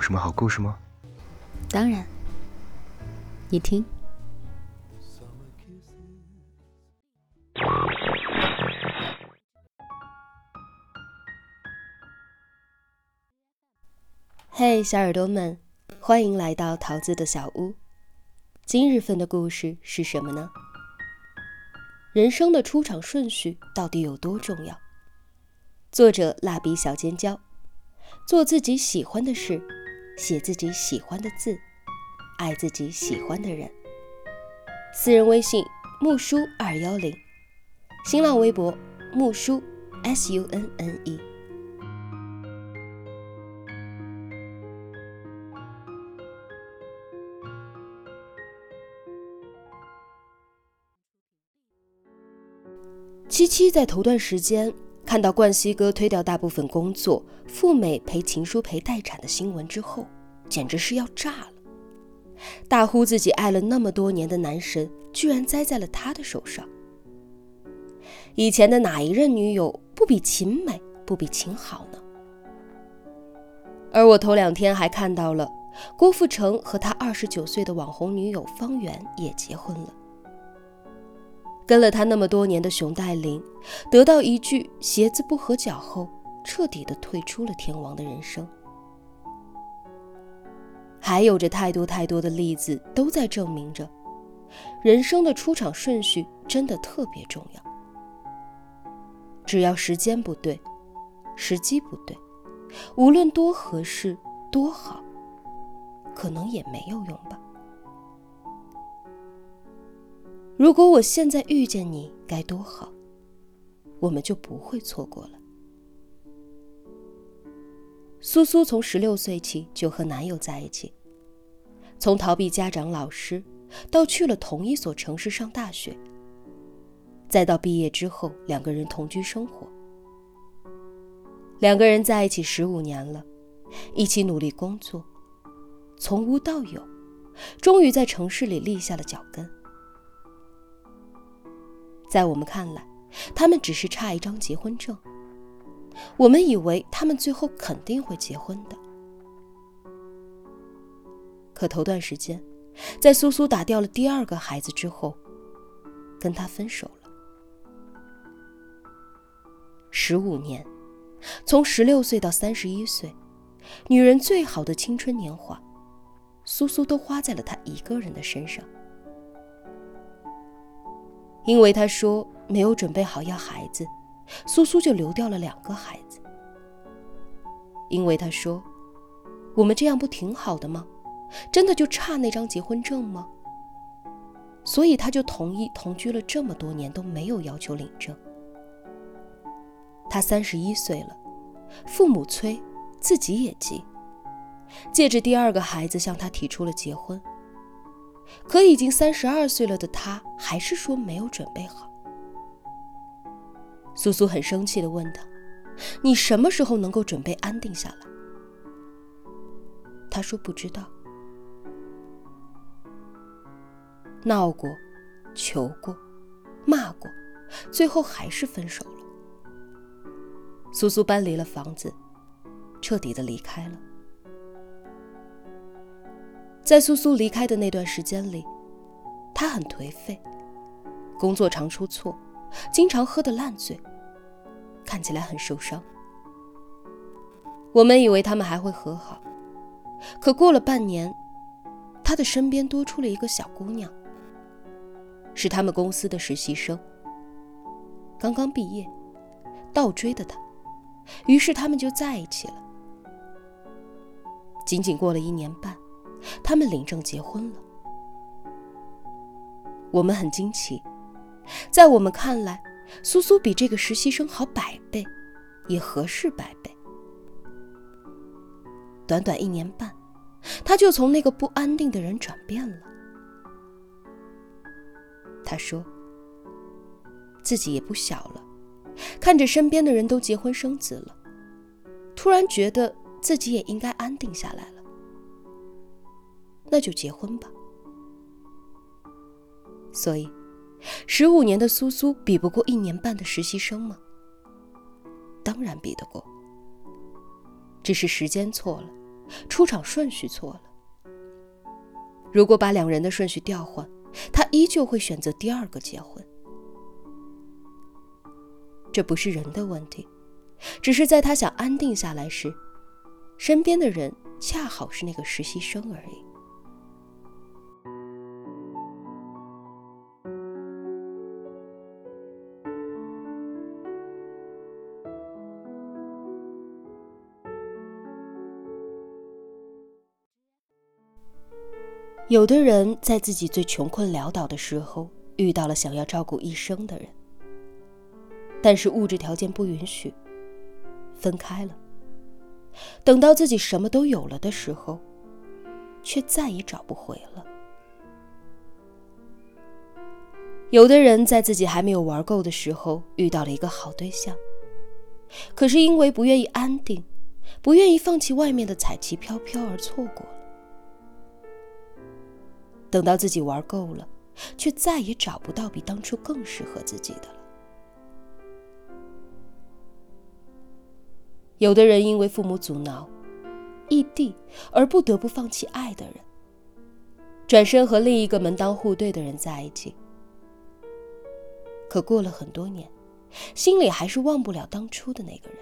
什么好故事吗？当然，你听。嘿，小耳朵们，欢迎来到桃子的小屋。今日份的故事是什么呢？人生的出场顺序到底有多重要？作者：蜡笔小尖椒。做自己喜欢的事，写自己喜欢的字，爱自己喜欢的人。私人微信：木叔二幺零，新浪微博：木叔 S U N N E。七七在头段时间看到冠希哥推掉大部分工作，赴美陪秦书陪待产的新闻之后，简直是要炸了，大呼自己爱了那么多年的男神居然栽在了他的手上。以前的哪一任女友不比秦美，不比秦好呢？而我头两天还看到了郭富城和他二十九岁的网红女友方圆也结婚了。跟了他那么多年的熊黛林，得到一句“鞋子不合脚”后，彻底的退出了天王的人生。还有着太多太多的例子，都在证明着，人生的出场顺序真的特别重要。只要时间不对，时机不对，无论多合适多好，可能也没有用吧。如果我现在遇见你，该多好，我们就不会错过了。苏苏从十六岁起就和男友在一起，从逃避家长、老师，到去了同一所城市上大学，再到毕业之后两个人同居生活。两个人在一起十五年了，一起努力工作，从无到有，终于在城市里立下了脚跟。在我们看来，他们只是差一张结婚证。我们以为他们最后肯定会结婚的。可头段时间，在苏苏打掉了第二个孩子之后，跟他分手了。十五年，从十六岁到三十一岁，女人最好的青春年华，苏苏都花在了他一个人的身上。因为他说没有准备好要孩子，苏苏就流掉了两个孩子。因为他说，我们这样不挺好的吗？真的就差那张结婚证吗？所以他就同意同居了这么多年都没有要求领证。他三十一岁了，父母催，自己也急，借着第二个孩子向他提出了结婚。可已经三十二岁了的他，还是说没有准备好。苏苏很生气的问他：“你什么时候能够准备安定下来？”他说：“不知道。”闹过，求过，骂过，最后还是分手了。苏苏搬离了房子，彻底的离开了。在苏苏离开的那段时间里，他很颓废，工作常出错，经常喝得烂醉，看起来很受伤。我们以为他们还会和好，可过了半年，他的身边多出了一个小姑娘，是他们公司的实习生，刚刚毕业，倒追的他，于是他们就在一起了。仅仅过了一年半。他们领证结婚了，我们很惊奇，在我们看来，苏苏比这个实习生好百倍，也合适百倍。短短一年半，他就从那个不安定的人转变了。他说，自己也不小了，看着身边的人都结婚生子了，突然觉得自己也应该安定下来了。那就结婚吧。所以，十五年的苏苏比不过一年半的实习生吗？当然比得过，只是时间错了，出场顺序错了。如果把两人的顺序调换，他依旧会选择第二个结婚。这不是人的问题，只是在他想安定下来时，身边的人恰好是那个实习生而已。有的人在自己最穷困潦倒的时候遇到了想要照顾一生的人，但是物质条件不允许，分开了。等到自己什么都有了的时候，却再也找不回了。有的人在自己还没有玩够的时候遇到了一个好对象，可是因为不愿意安定，不愿意放弃外面的彩旗飘飘而错过了。等到自己玩够了，却再也找不到比当初更适合自己的了。有的人因为父母阻挠、异地而不得不放弃爱的人，转身和另一个门当户对的人在一起。可过了很多年，心里还是忘不了当初的那个人。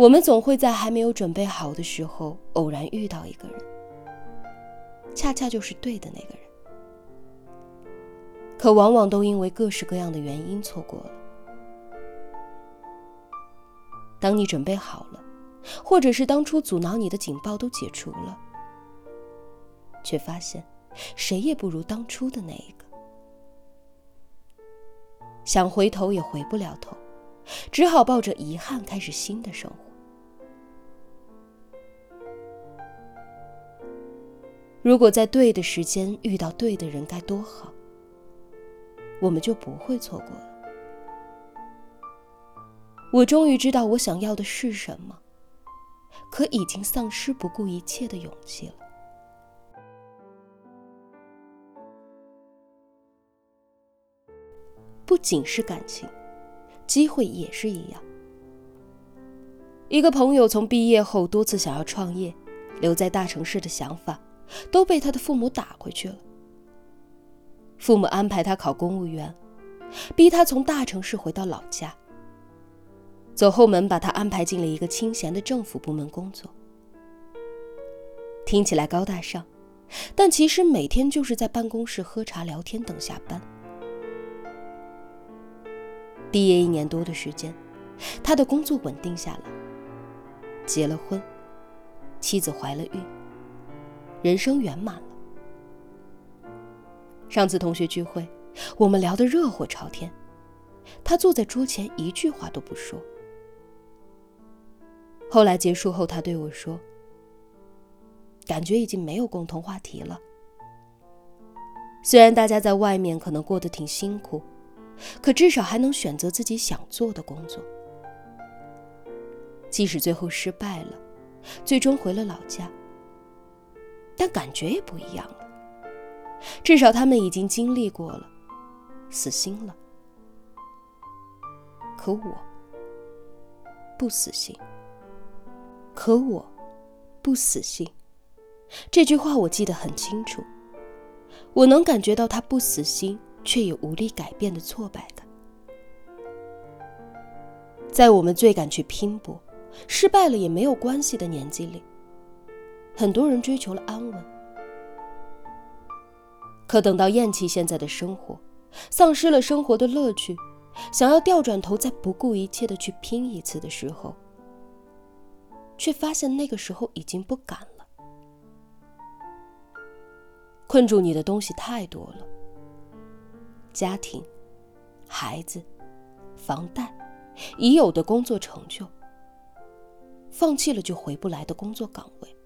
我们总会在还没有准备好的时候偶然遇到一个人，恰恰就是对的那个人。可往往都因为各式各样的原因错过了。当你准备好了，或者是当初阻挠你的警报都解除了，却发现谁也不如当初的那一个，想回头也回不了头，只好抱着遗憾开始新的生活。如果在对的时间遇到对的人，该多好！我们就不会错过了。我终于知道我想要的是什么，可已经丧失不顾一切的勇气了。不仅是感情，机会也是一样。一个朋友从毕业后多次想要创业，留在大城市的想法。都被他的父母打回去了。父母安排他考公务员，逼他从大城市回到老家。走后门把他安排进了一个清闲的政府部门工作。听起来高大上，但其实每天就是在办公室喝茶聊天等下班。毕业一年多的时间，他的工作稳定下来，结了婚，妻子怀了孕。人生圆满了。上次同学聚会，我们聊得热火朝天，他坐在桌前一句话都不说。后来结束后，他对我说：“感觉已经没有共同话题了。虽然大家在外面可能过得挺辛苦，可至少还能选择自己想做的工作。即使最后失败了，最终回了老家。”但感觉也不一样了。至少他们已经经历过了，死心了。可我不死心。可我不死心。这句话我记得很清楚。我能感觉到他不死心，却也无力改变的挫败感。在我们最敢去拼搏、失败了也没有关系的年纪里。很多人追求了安稳，可等到厌弃现在的生活，丧失了生活的乐趣，想要调转头再不顾一切的去拼一次的时候，却发现那个时候已经不敢了。困住你的东西太多了：家庭、孩子、房贷、已有的工作成就，放弃了就回不来的工作岗位。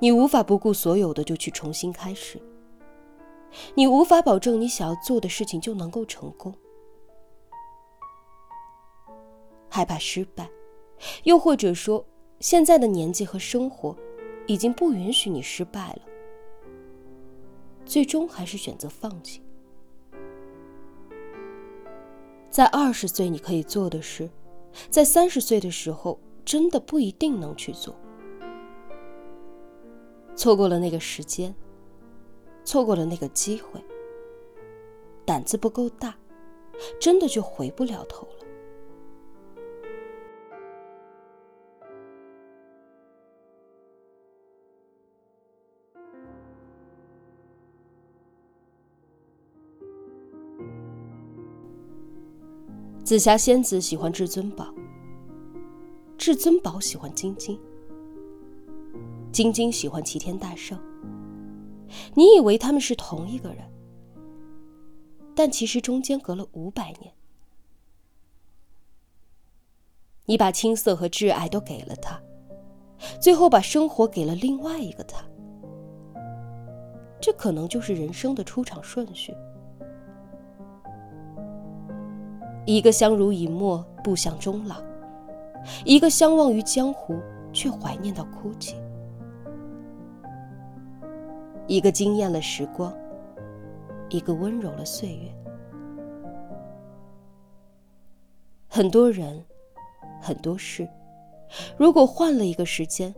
你无法不顾所有的就去重新开始，你无法保证你想要做的事情就能够成功，害怕失败，又或者说现在的年纪和生活已经不允许你失败了，最终还是选择放弃。在二十岁你可以做的事，在三十岁的时候，真的不一定能去做。错过了那个时间，错过了那个机会，胆子不够大，真的就回不了头了。紫霞仙子喜欢至尊宝，至尊宝喜欢晶晶，晶晶喜欢齐天大圣。你以为他们是同一个人，但其实中间隔了五百年。你把青涩和挚爱都给了他，最后把生活给了另外一个他。这可能就是人生的出场顺序。一个相濡以沫，步向终老；一个相忘于江湖，却怀念到哭泣；一个惊艳了时光，一个温柔了岁月。很多人，很多事，如果换了一个时间，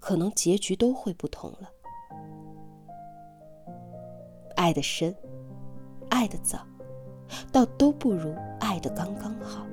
可能结局都会不同了。爱的深，爱的早。倒都不如爱的刚刚好。